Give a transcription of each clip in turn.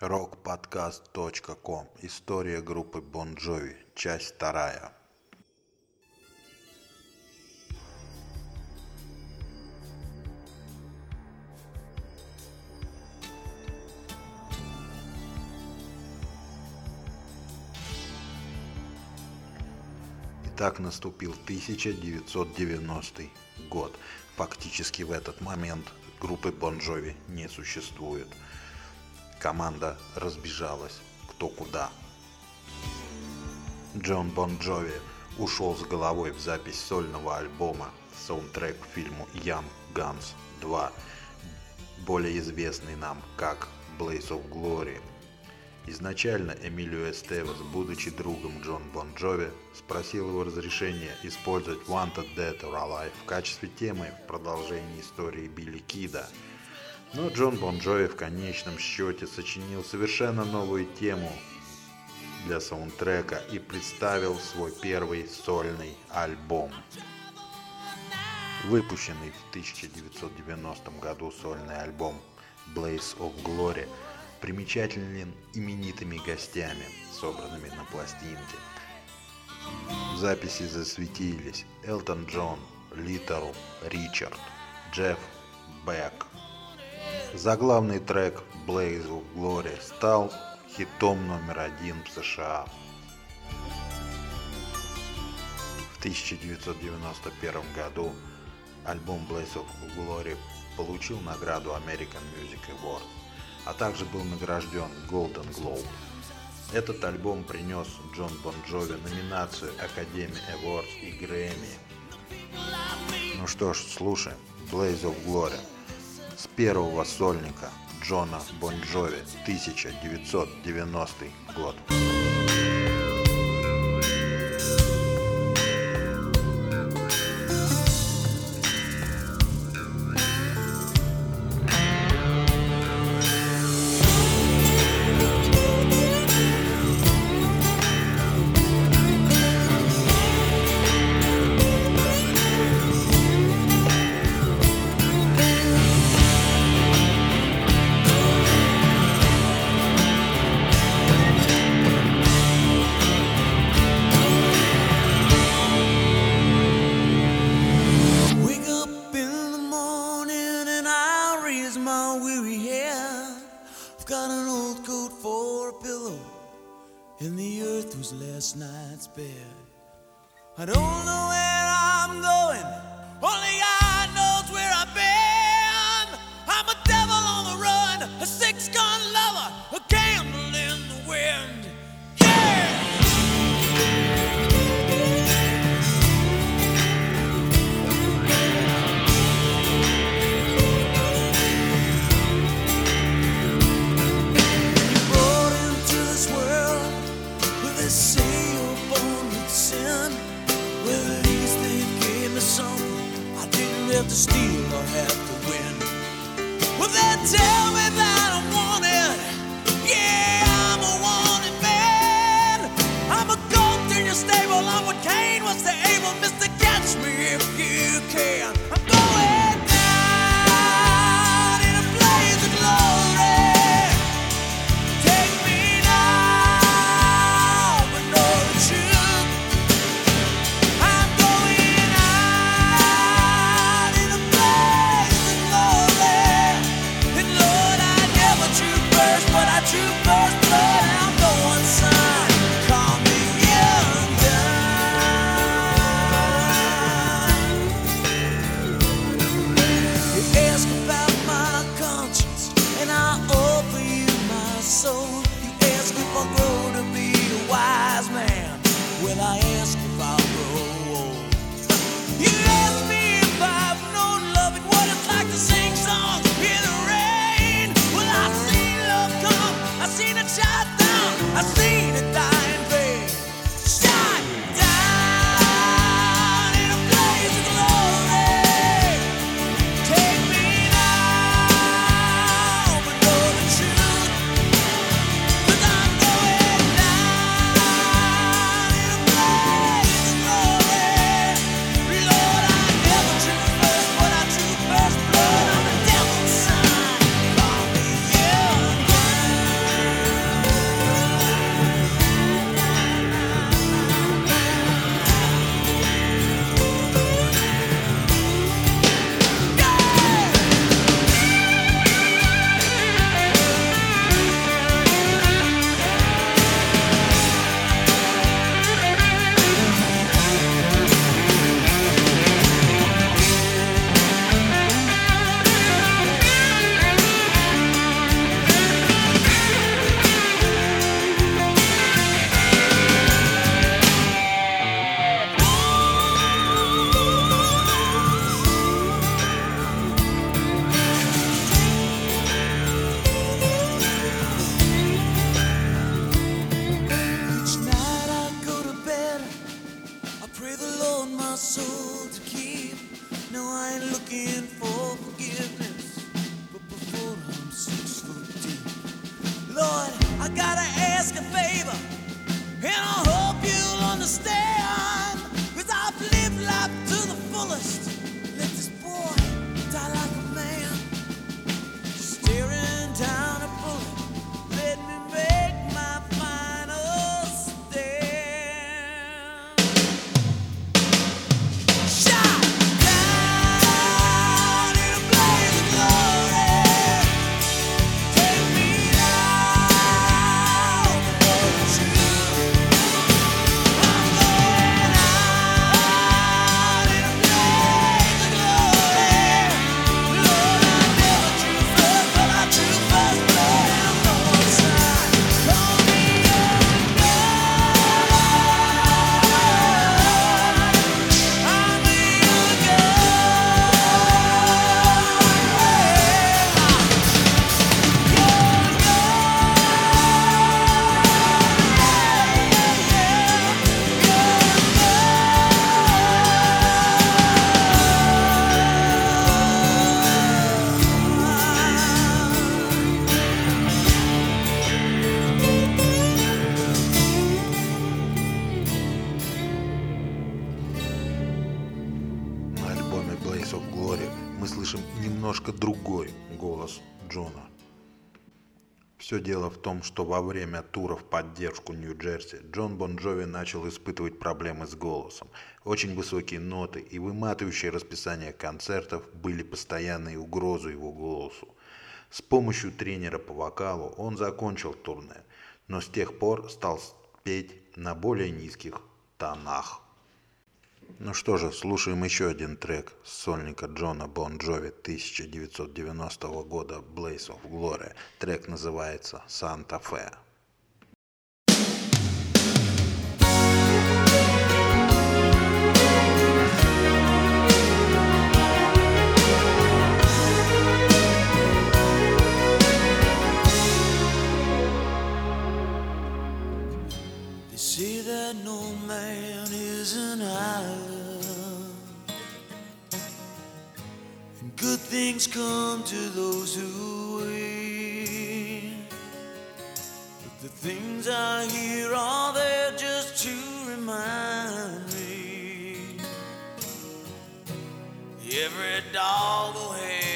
rockpodcast.com. История группы Bon Jovi. Часть вторая. Итак, наступил 1990 год. Фактически в этот момент группы Bon Jovi не существует. Команда разбежалась кто куда. Джон Бон Джови ушел с головой в запись сольного альбома, саундтрек к фильму Young Guns 2, более известный нам как Blaze of Glory. Изначально Эмилио Эстевес, будучи другом Джон Бон Джови, спросил его разрешения использовать Wanted Dead or Alive в качестве темы в продолжении истории Билли Кида – но Джон Бон Джови в конечном счете сочинил совершенно новую тему для саундтрека и представил свой первый сольный альбом. Выпущенный в 1990 году сольный альбом Blaze of Glory примечателен именитыми гостями, собранными на пластинке. В записи засветились Элтон Джон, Литл Ричард, Джефф Бек, Заглавный трек Blaze of Glory стал хитом номер один в США. В 1991 году альбом Blaze of Glory получил награду American Music Awards, а также был награжден Golden Globe. Этот альбом принес Джон Бон Джови номинацию Academy Awards и Грэмми. Ну что ж, слушаем Blaze of Glory с первого сольника Джона Бон Джови 1990 год. Of Glory мы слышим немножко другой голос Джона. Все дело в том, что во время тура в поддержку Нью-Джерси Джон Бон Джови начал испытывать проблемы с голосом. Очень высокие ноты и выматывающее расписание концертов были постоянной угрозой его голосу. С помощью тренера по вокалу он закончил турне, но с тех пор стал петь на более низких тонах. Ну что же, слушаем еще один трек с сольника Джона Бон Джови 1990 года Blaze of Glory. Трек называется «Санта Фе». They no man is an island, and good things come to those who wait. But the things I hear are there just to remind me every dog will have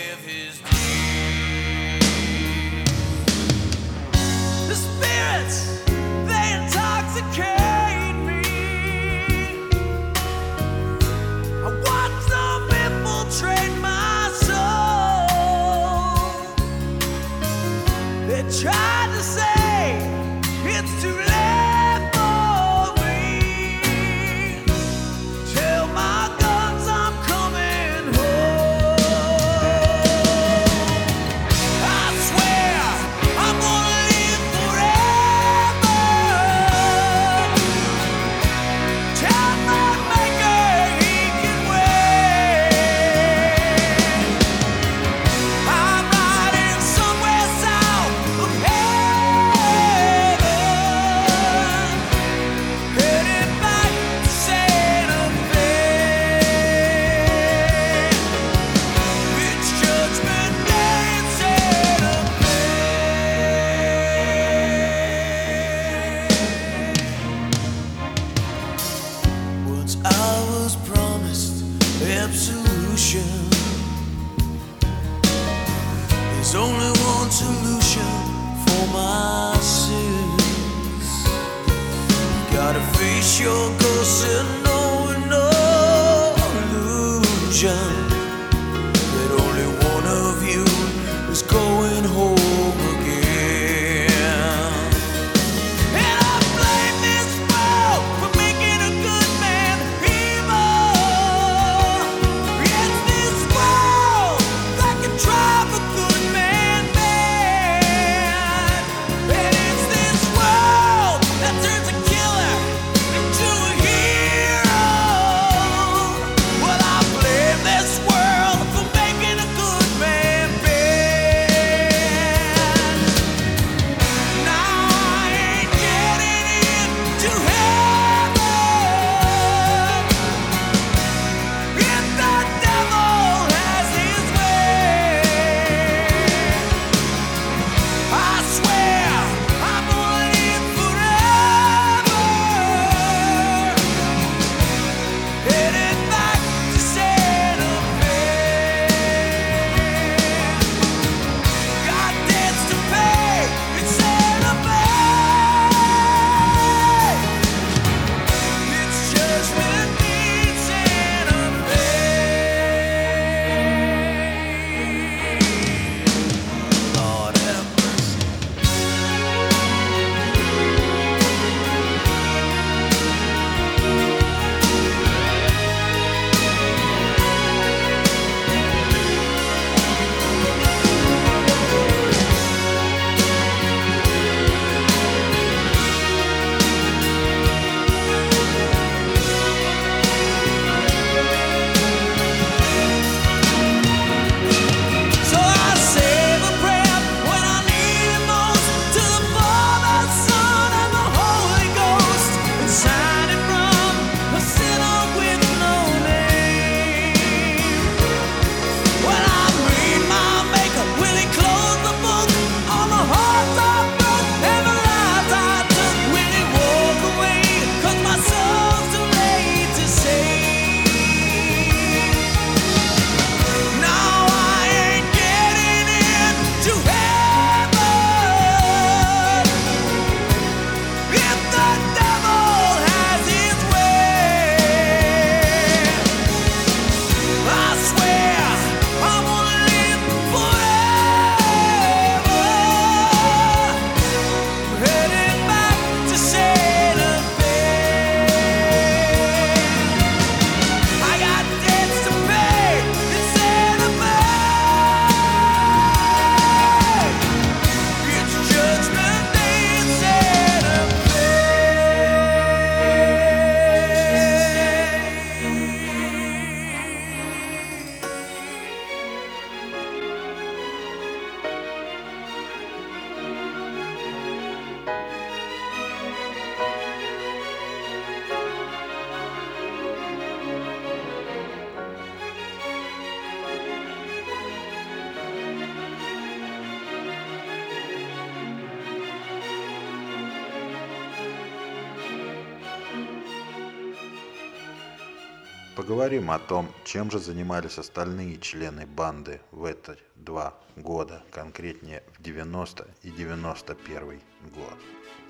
Поговорим о том, чем же занимались остальные члены банды в эти два года, конкретнее в 90 и 91 год.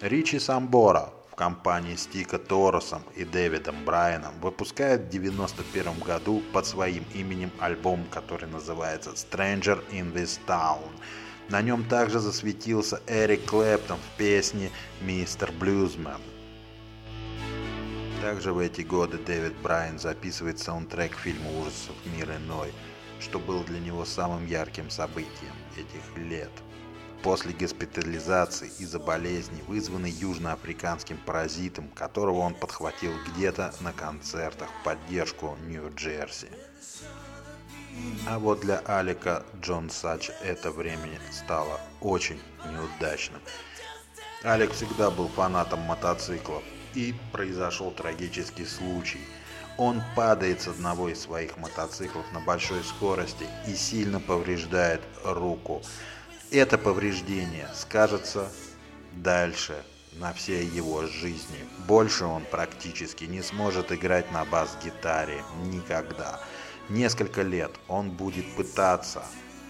Ричи Самбора в компании Стика Торосом и Дэвидом Брайаном выпускает в 91 году под своим именем альбом, который называется Stranger in this Town. На нем также засветился Эрик Клэптон в песне «Мистер Блюзмен». Также в эти годы Дэвид Брайан записывает саундтрек к фильму ужасов «Мир иной», что было для него самым ярким событием этих лет. После госпитализации из-за болезни, вызванной южноафриканским паразитом, которого он подхватил где-то на концертах в поддержку Нью-Джерси. А вот для Алика Джон Сач это время стало очень неудачным. Алик всегда был фанатом мотоциклов, и произошел трагический случай. Он падает с одного из своих мотоциклов на большой скорости и сильно повреждает руку. Это повреждение скажется дальше на всей его жизни. Больше он практически не сможет играть на бас-гитаре никогда. Несколько лет он будет пытаться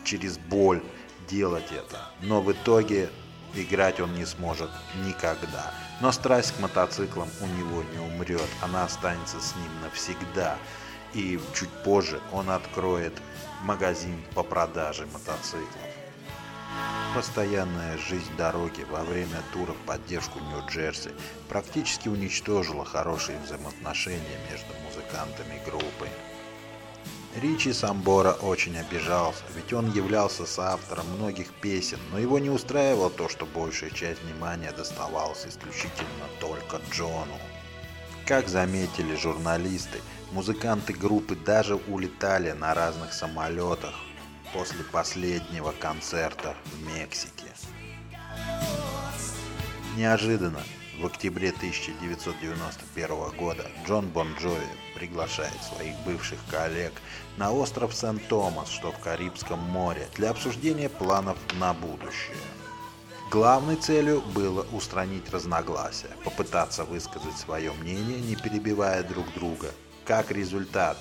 через боль делать это, но в итоге играть он не сможет никогда. Но страсть к мотоциклам у него не умрет, она останется с ним навсегда. И чуть позже он откроет магазин по продаже мотоциклов. Постоянная жизнь дороги во время тура в поддержку Нью-Джерси практически уничтожила хорошие взаимоотношения между музыкантами группы. Ричи Самбора очень обижался, ведь он являлся соавтором многих песен, но его не устраивало то, что большая часть внимания доставалась исключительно только Джону. Как заметили журналисты, музыканты группы даже улетали на разных самолетах после последнего концерта в Мексике. Неожиданно в октябре 1991 года Джон Бон Джови приглашает своих бывших коллег на остров Сент-Томас, что в Карибском море, для обсуждения планов на будущее. Главной целью было устранить разногласия, попытаться высказать свое мнение, не перебивая друг друга. Как результат,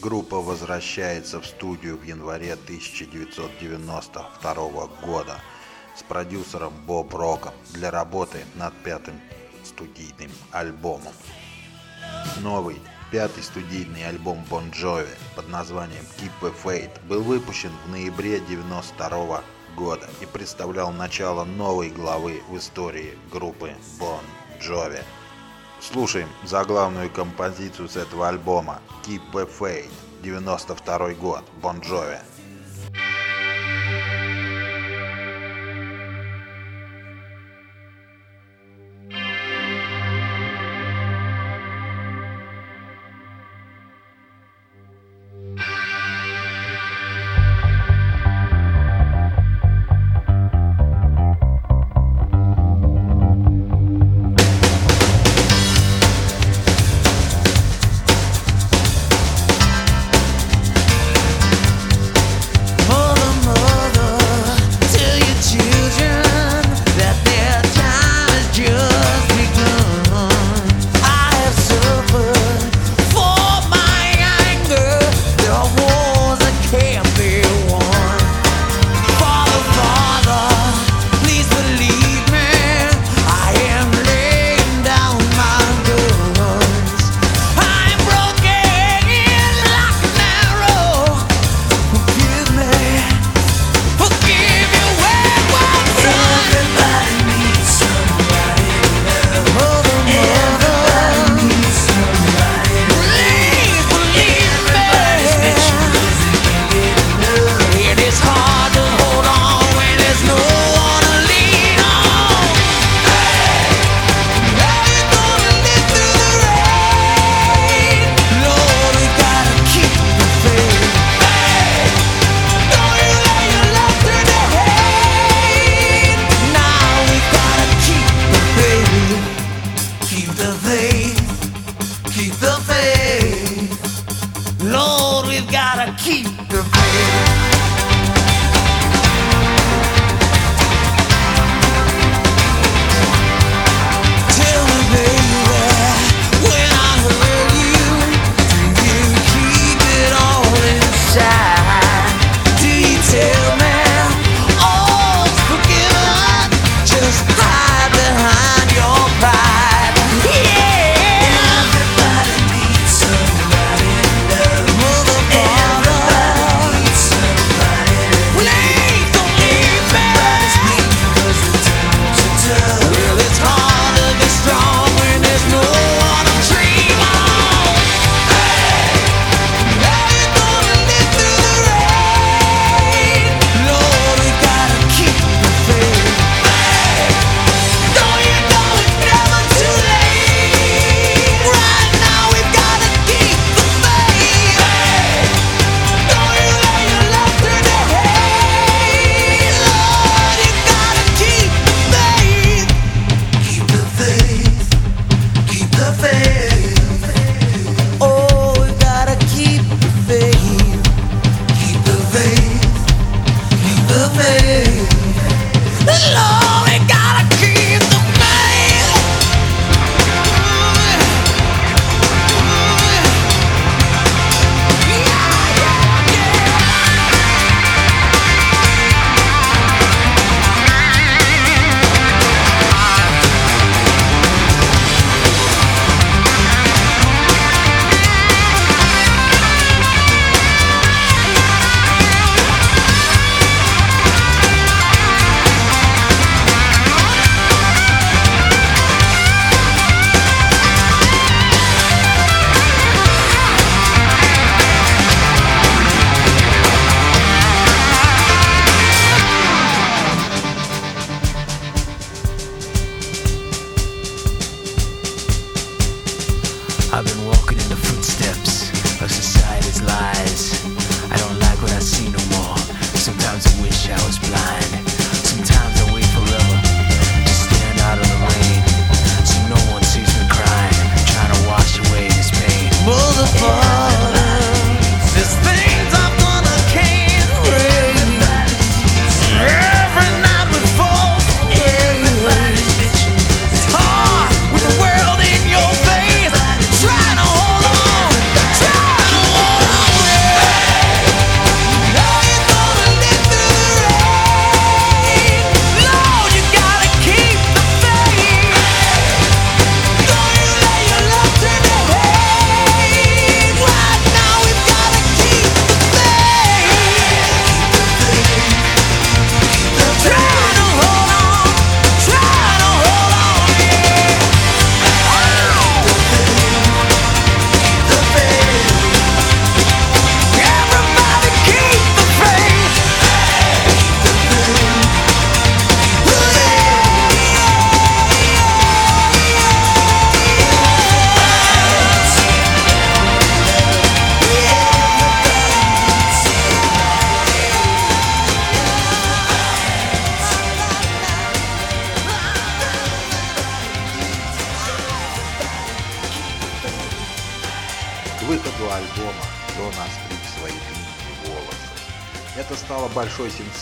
группа возвращается в студию в январе 1992 года – с продюсером Боб Роком для работы над пятым студийным альбомом. Новый пятый студийный альбом Бон Джови под названием Keep the Faith был выпущен в ноябре 1992 года и представлял начало новой главы в истории группы Бон Джови. Слушаем заглавную композицию с этого альбома Keep the Faith 92 год Бон Джови.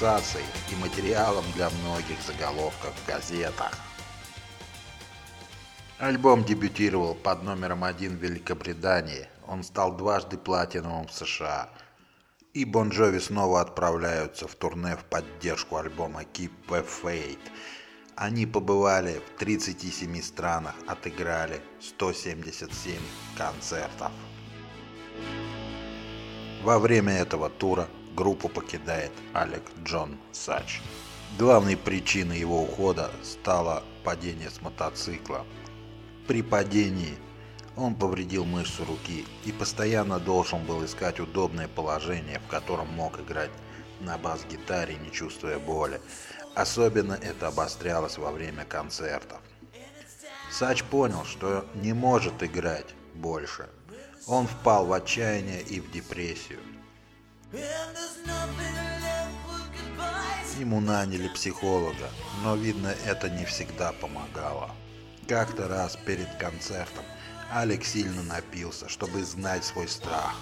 Сенсацией и материалом для многих заголовков в газетах. Альбом дебютировал под номером один в Великобритании. Он стал дважды платиновым в США. И Бон Джови снова отправляются в турне в поддержку альбома Keep the Faith. Они побывали в 37 странах, отыграли 177 концертов. Во время этого тура группу покидает Алек Джон Сач. Главной причиной его ухода стало падение с мотоцикла. При падении он повредил мышцу руки и постоянно должен был искать удобное положение, в котором мог играть на бас-гитаре, не чувствуя боли. Особенно это обострялось во время концертов. Сач понял, что не может играть больше. Он впал в отчаяние и в депрессию. Ему наняли психолога, но, видно, это не всегда помогало. Как-то раз перед концертом Алекс сильно напился, чтобы знать свой страх.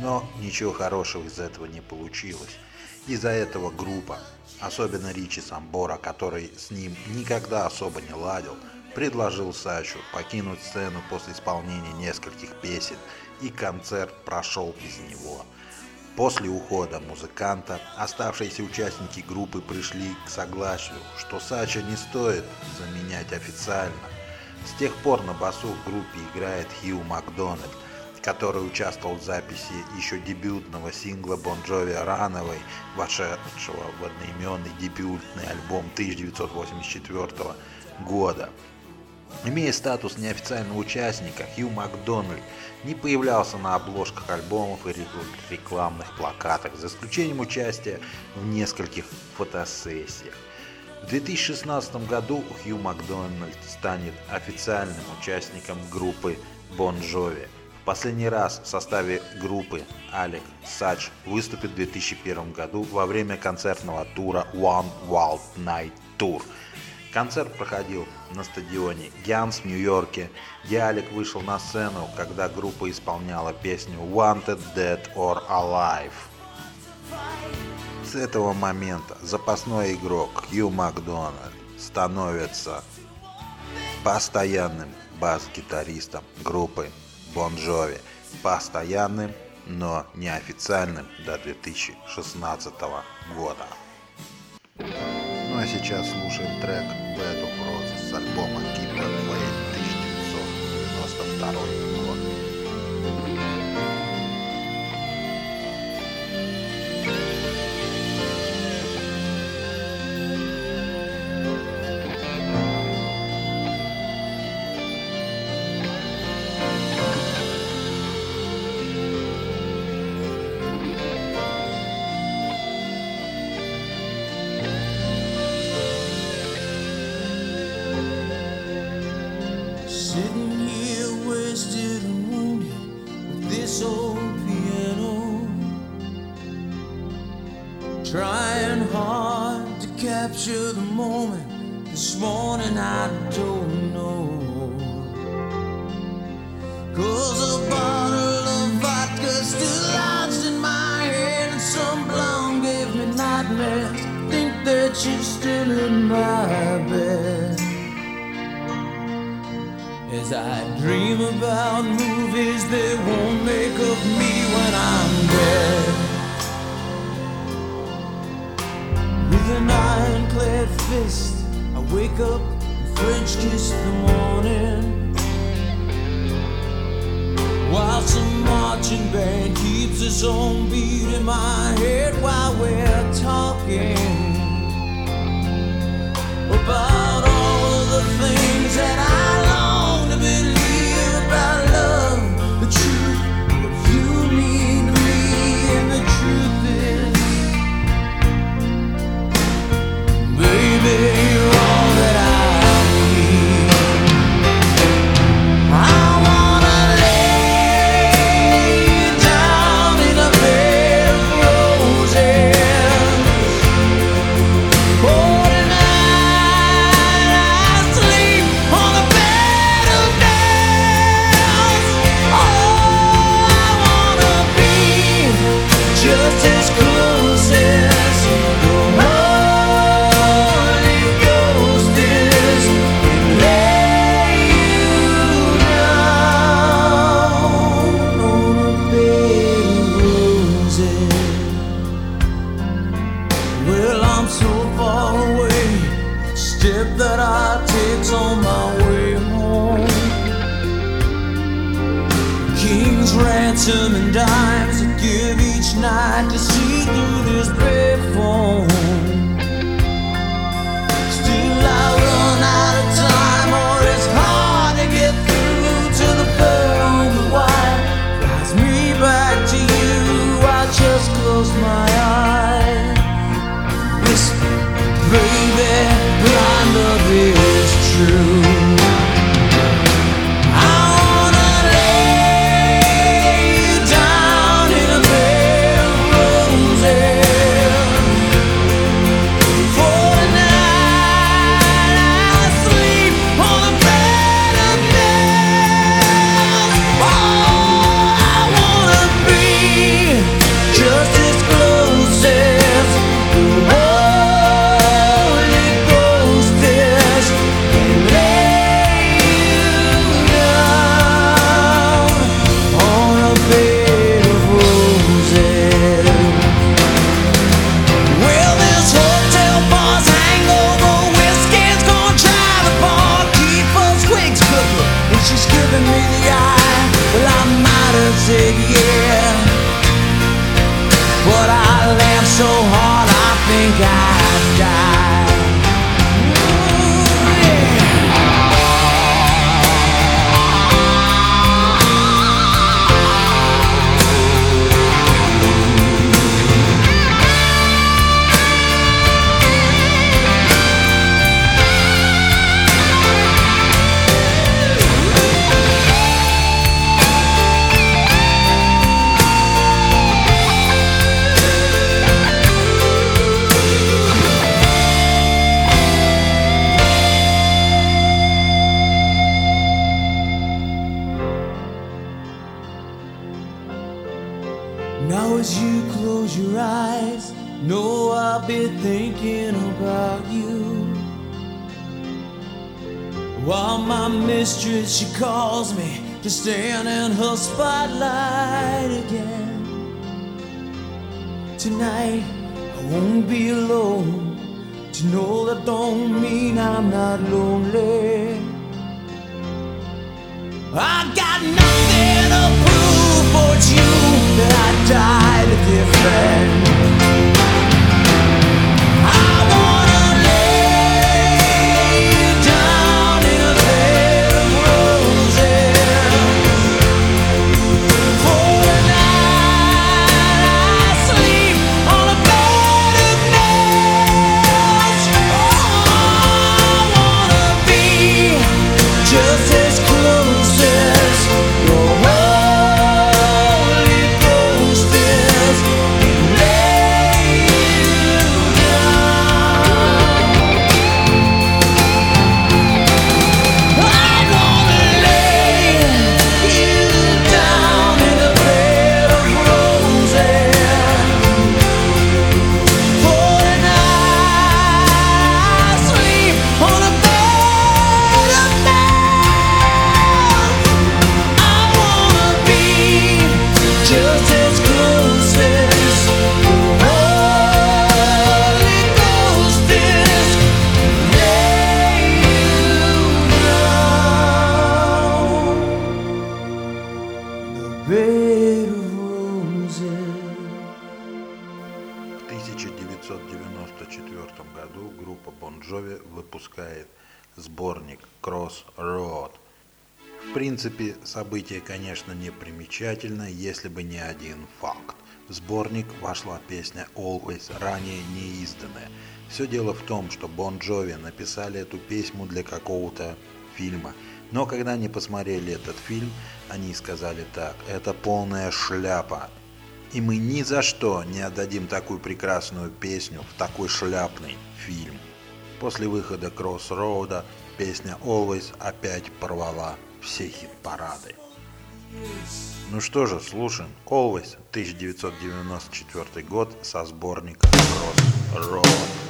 Но ничего хорошего из этого не получилось. Из-за этого группа, особенно Ричи Самбора, который с ним никогда особо не ладил, предложил Сачу покинуть сцену после исполнения нескольких песен, и концерт прошел без него. После ухода музыканта оставшиеся участники группы пришли к согласию, что Сача не стоит заменять официально. С тех пор на басу в группе играет Хью Макдональд, который участвовал в записи еще дебютного сингла Бон Джови «Рановой», вошедшего в одноименный дебютный альбом 1984 года. Имея статус неофициального участника, Хью Макдональд не появлялся на обложках альбомов и рекламных плакатах, за исключением участия в нескольких фотосессиях. В 2016 году Хью Макдональд станет официальным участником группы Бон Джови. В последний раз в составе группы Алек Сач выступит в 2001 году во время концертного тура One Wild Night Tour. Концерт проходил на стадионе Гианс в Нью-Йорке, где Алек вышел на сцену, когда группа исполняла песню Wanted Dead or Alive. С этого момента запасной игрок Хью Макдональд становится постоянным бас-гитаристом группы Бон Джови. Постоянным, но неофициальным до 2016 года. Ну а сейчас слушаем трек Bed of Roses с альбома Keep It Way 1992 Think that you're still in my bed. As I dream about movies they won't make of me when I'm dead. With an ironclad fist, I wake up and French kiss the morning. While some marching band keeps its own beat in my head while we're talking about all of the things that I long. Now, as you close your eyes, know I'll be thinking about you. While my mistress, she calls me to stand in her spotlight again. Tonight, I won't be alone. To know that don't mean I'm not lonely. I got nothing to prove for you that I died a different году группа Бон bon Jovi выпускает сборник Crossroad. В принципе, событие, конечно, не примечательно, если бы не один факт. В сборник вошла песня Always, ранее не изданная. Все дело в том, что Бон Джови написали эту песню для какого-то фильма. Но когда они посмотрели этот фильм, они сказали так, это полная шляпа, и мы ни за что не отдадим такую прекрасную песню в такой шляпный фильм. После выхода Crossroad песня Always опять порвала все хит-парады. Ну что же, слушаем Always 1994 год со сборника Crossroad.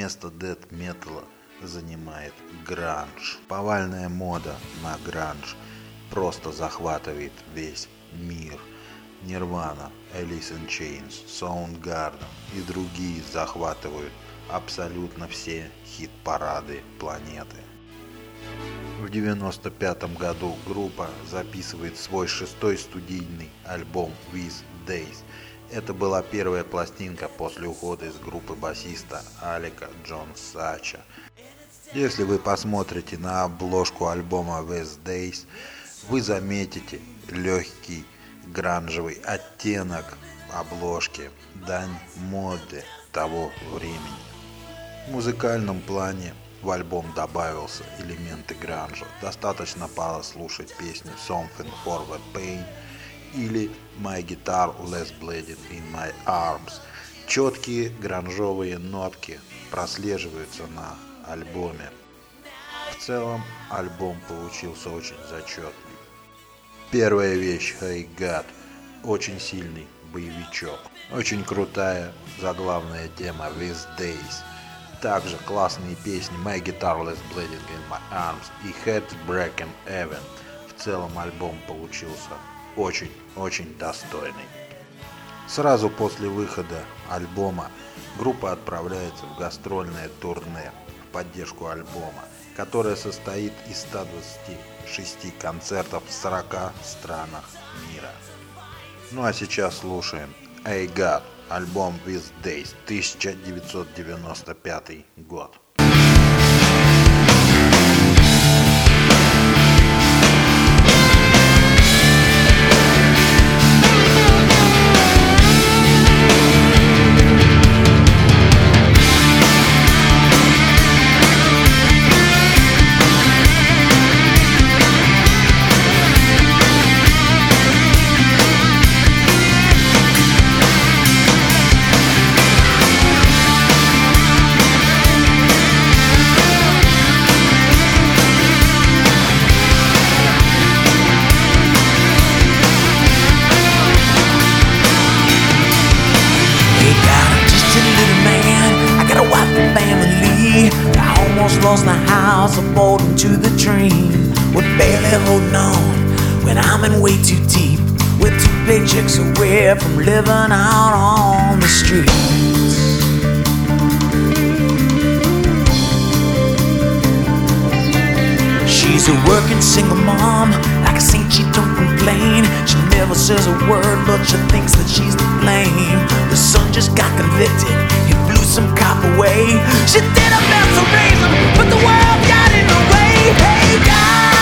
место дэт металла занимает гранж. Повальная мода на гранж просто захватывает весь мир. Nirvana, Alice in Chains, Soundgarden и другие захватывают абсолютно все хит-парады планеты. В 1995 году группа записывает свой шестой студийный альбом With Days. Это была первая пластинка после ухода из группы басиста Алика Джон Сача. Если вы посмотрите на обложку альбома With Days, вы заметите легкий гранжевый оттенок обложки, дань моды того времени. В музыкальном плане в альбом добавился элементы гранжа. Достаточно послушать песню Something for the Pain или My Guitar Less Bleeding in My Arms. Четкие гранжовые нотки прослеживаются на альбоме. В целом альбом получился очень зачетный. Первая вещь Hey God. Очень сильный боевичок. Очень крутая заглавная тема These Days. Также классные песни My Guitar Less Bleeding in My Arms и Head Breaking Even. В целом альбом получился очень-очень достойный. Сразу после выхода альбома группа отправляется в гастрольное турне в поддержку альбома, которое состоит из 126 концертов в 40 странах мира. Ну а сейчас слушаем I Got, альбом With Days, 1995 год. Lost the house, I'm holding to the dream. We're barely holding on when I'm in way too deep. We're two paychecks away from living out on the streets. She's a working single mom, like a saint, she don't complain. She never says a word, but she thinks that she's to blame. The son just got convicted, some cop away. She did her best to raise but the world got in the way. Hey God,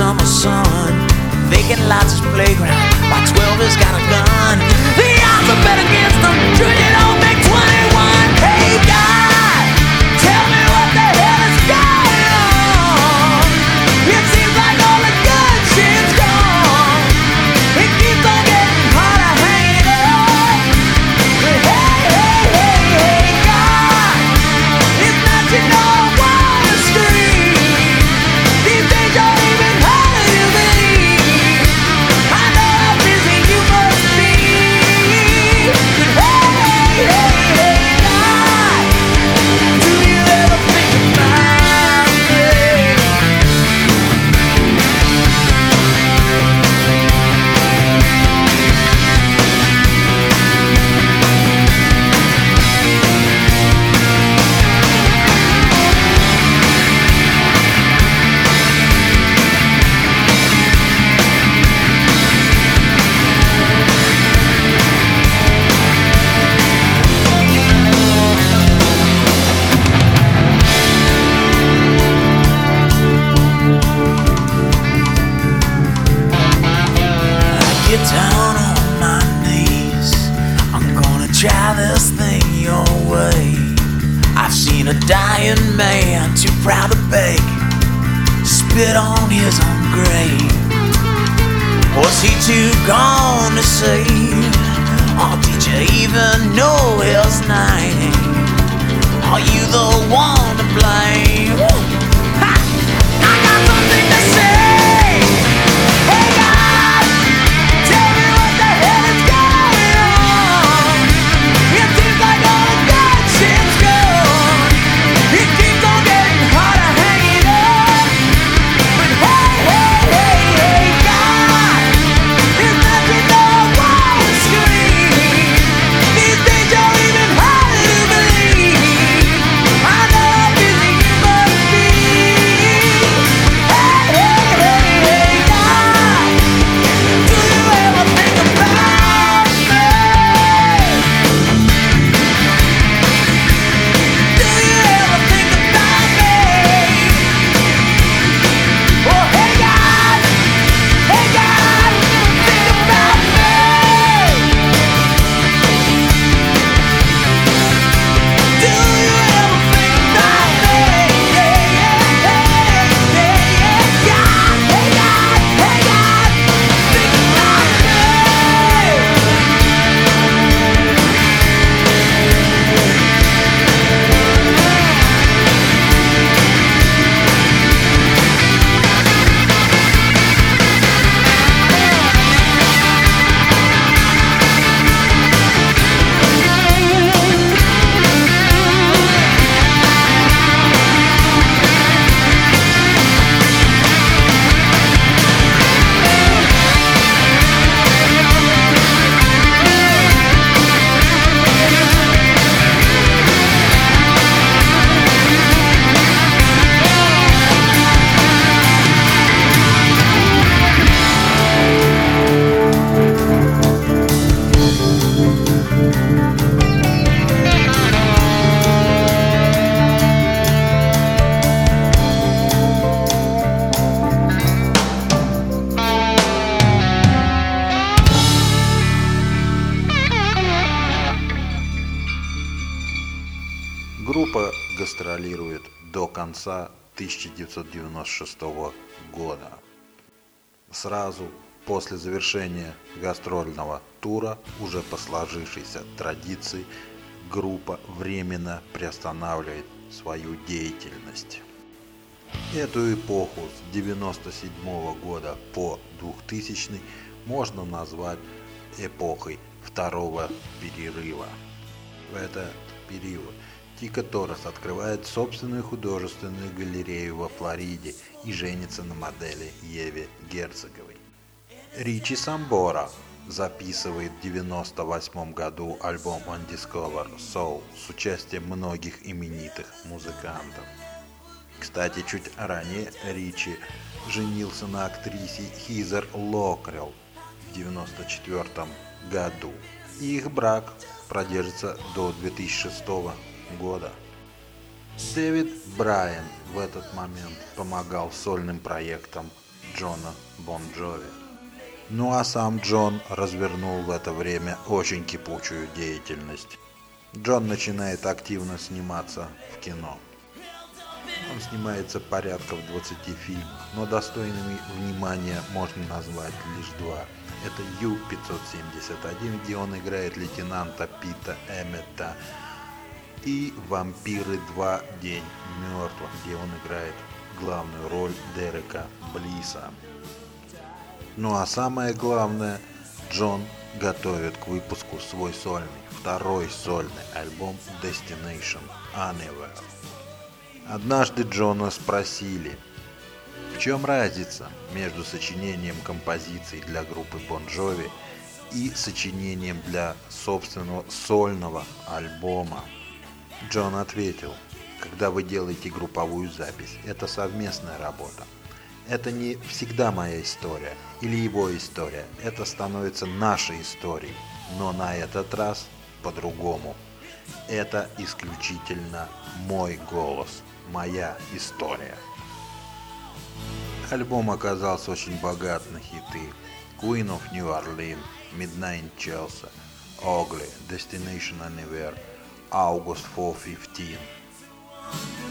summer sun. Vacant lots of playground, by 12 has got a gun. The odds are bet against them, should 1996 года. Сразу после завершения гастрольного тура, уже по сложившейся традиции, группа временно приостанавливает свою деятельность. Эту эпоху с 97 года по 2000 можно назвать эпохой второго перерыва. В этот период Тика Торрес открывает собственную художественную галерею во Флориде и женится на модели Еве Герцоговой. Ричи Самбора записывает в 1998 году альбом Undiscovered Soul с участием многих именитых музыкантов. Кстати, чуть ранее Ричи женился на актрисе Хизер Локрелл в 1994 году. И их брак продержится до 2006 года. Дэвид Брайан в этот момент помогал сольным проектам Джона Бон Джови. Ну а сам Джон развернул в это время очень кипучую деятельность. Джон начинает активно сниматься в кино. Он снимается порядка в 20 фильмах, но достойными внимания можно назвать лишь два. Это Ю-571, где он играет лейтенанта Пита Эммета, и «Вампиры 2. День мертвых», где он играет главную роль Дерека Блиса. Ну а самое главное, Джон готовит к выпуску свой сольный, второй сольный альбом Destination Anywhere. Однажды Джона спросили, в чем разница между сочинением композиций для группы Бон Джови и сочинением для собственного сольного альбома. Джон ответил, когда вы делаете групповую запись, это совместная работа. Это не всегда моя история или его история, это становится нашей историей, но на этот раз по-другому. Это исключительно мой голос, моя история. Альбом оказался очень богат на хиты. Queen of New Orleans, Midnight Chelsea, Ugly, Destination Anywhere, August 415.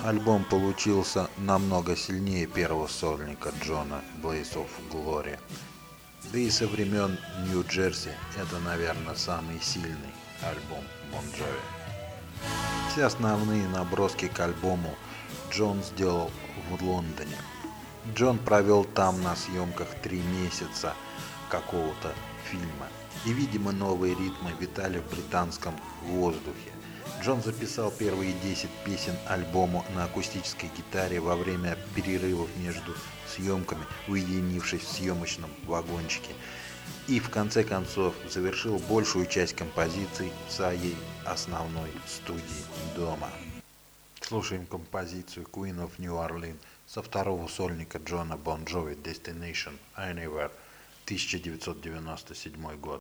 Альбом получился намного сильнее первого сольника Джона Blaze of Glory. Да и со времен Нью-Джерси это, наверное, самый сильный альбом Бон Джови. Все основные наброски к альбому Джон сделал в Лондоне. Джон провел там на съемках три месяца какого-то фильма. И, видимо, новые ритмы витали в британском воздухе. Джон записал первые 10 песен альбому на акустической гитаре во время перерывов между съемками, уединившись в съемочном вагончике. И в конце концов завершил большую часть композиций в своей основной студии дома. Слушаем композицию Queen of New Orleans со второго сольника Джона Бон Джови Destination Anywhere 1997 год.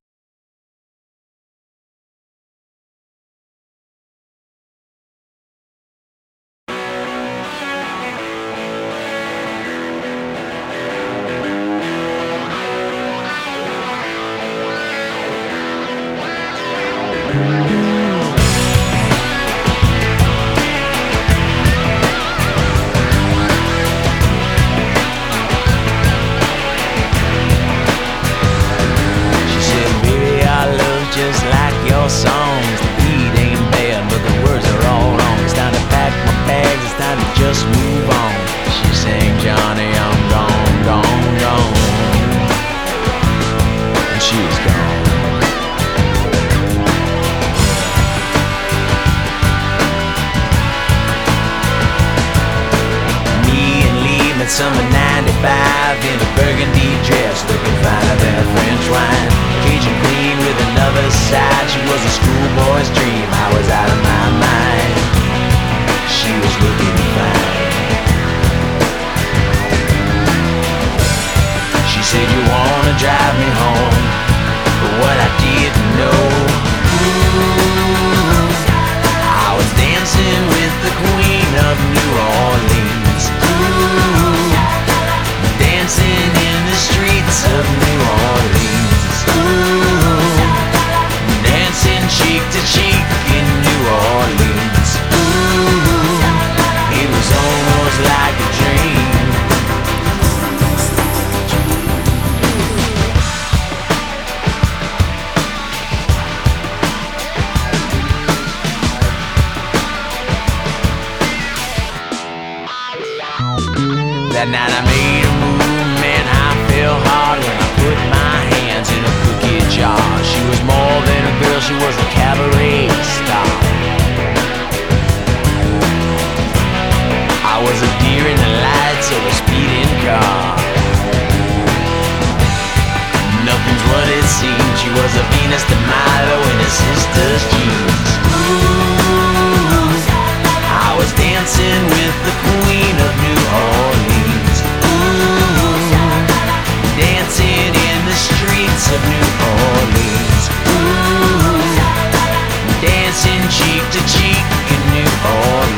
Cheek to cheek in New Orleans.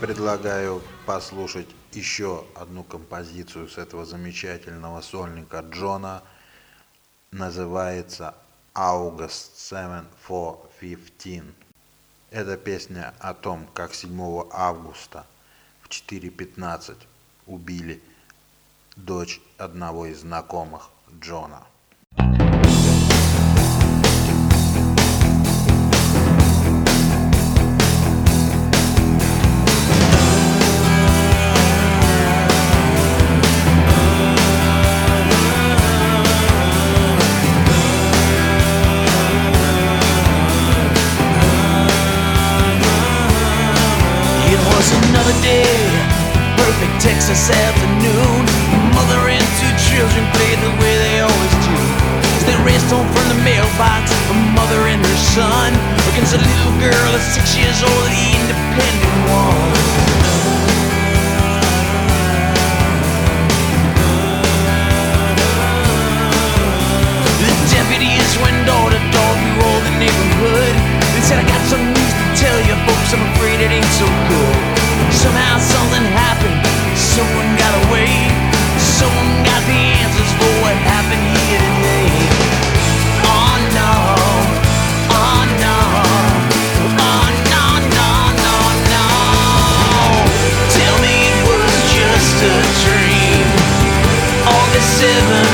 Предлагаю послушать еще одну композицию с этого замечательного сольника Джона. Называется August 7 for 15. Это песня о том, как 7 августа в 4.15 убили дочь одного из знакомых Джона. It against a little girl at six years old, the independent one. The deputies went door to door through all the neighborhood. They said, I got some news to tell you, folks. I'm afraid it ain't so good. Somehow something happened. Someone got away. seven.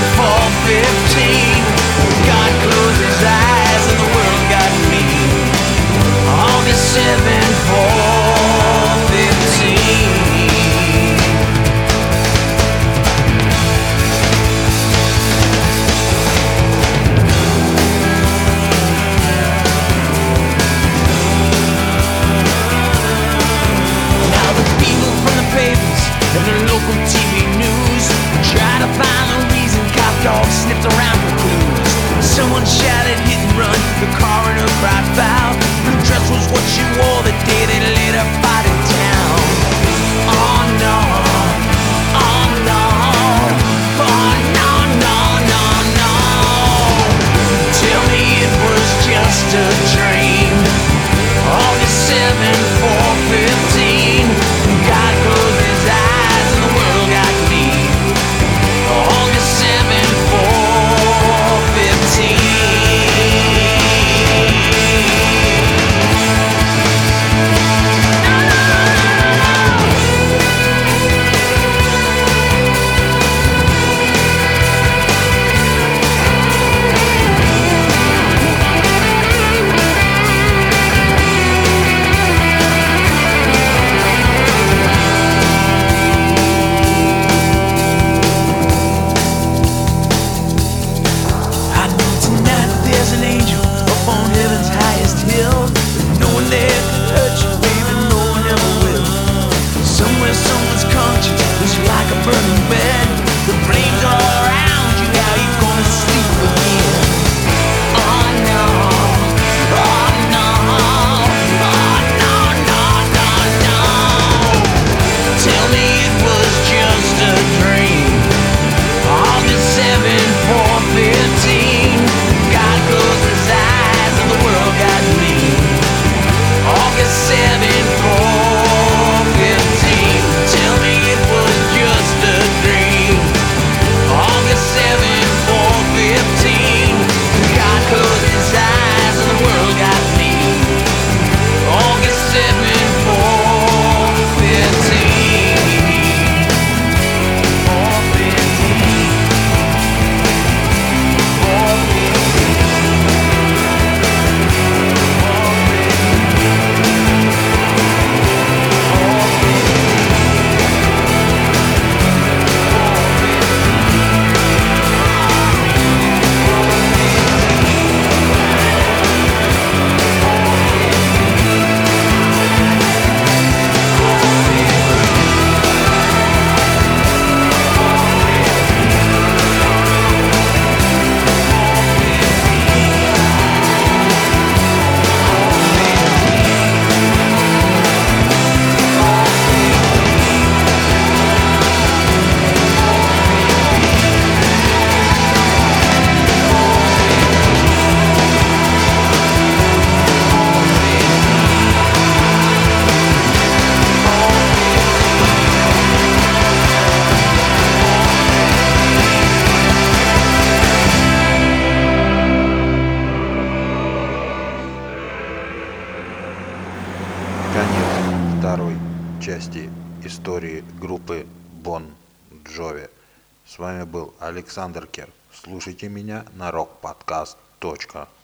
Слушайте меня на rockpodcast.com.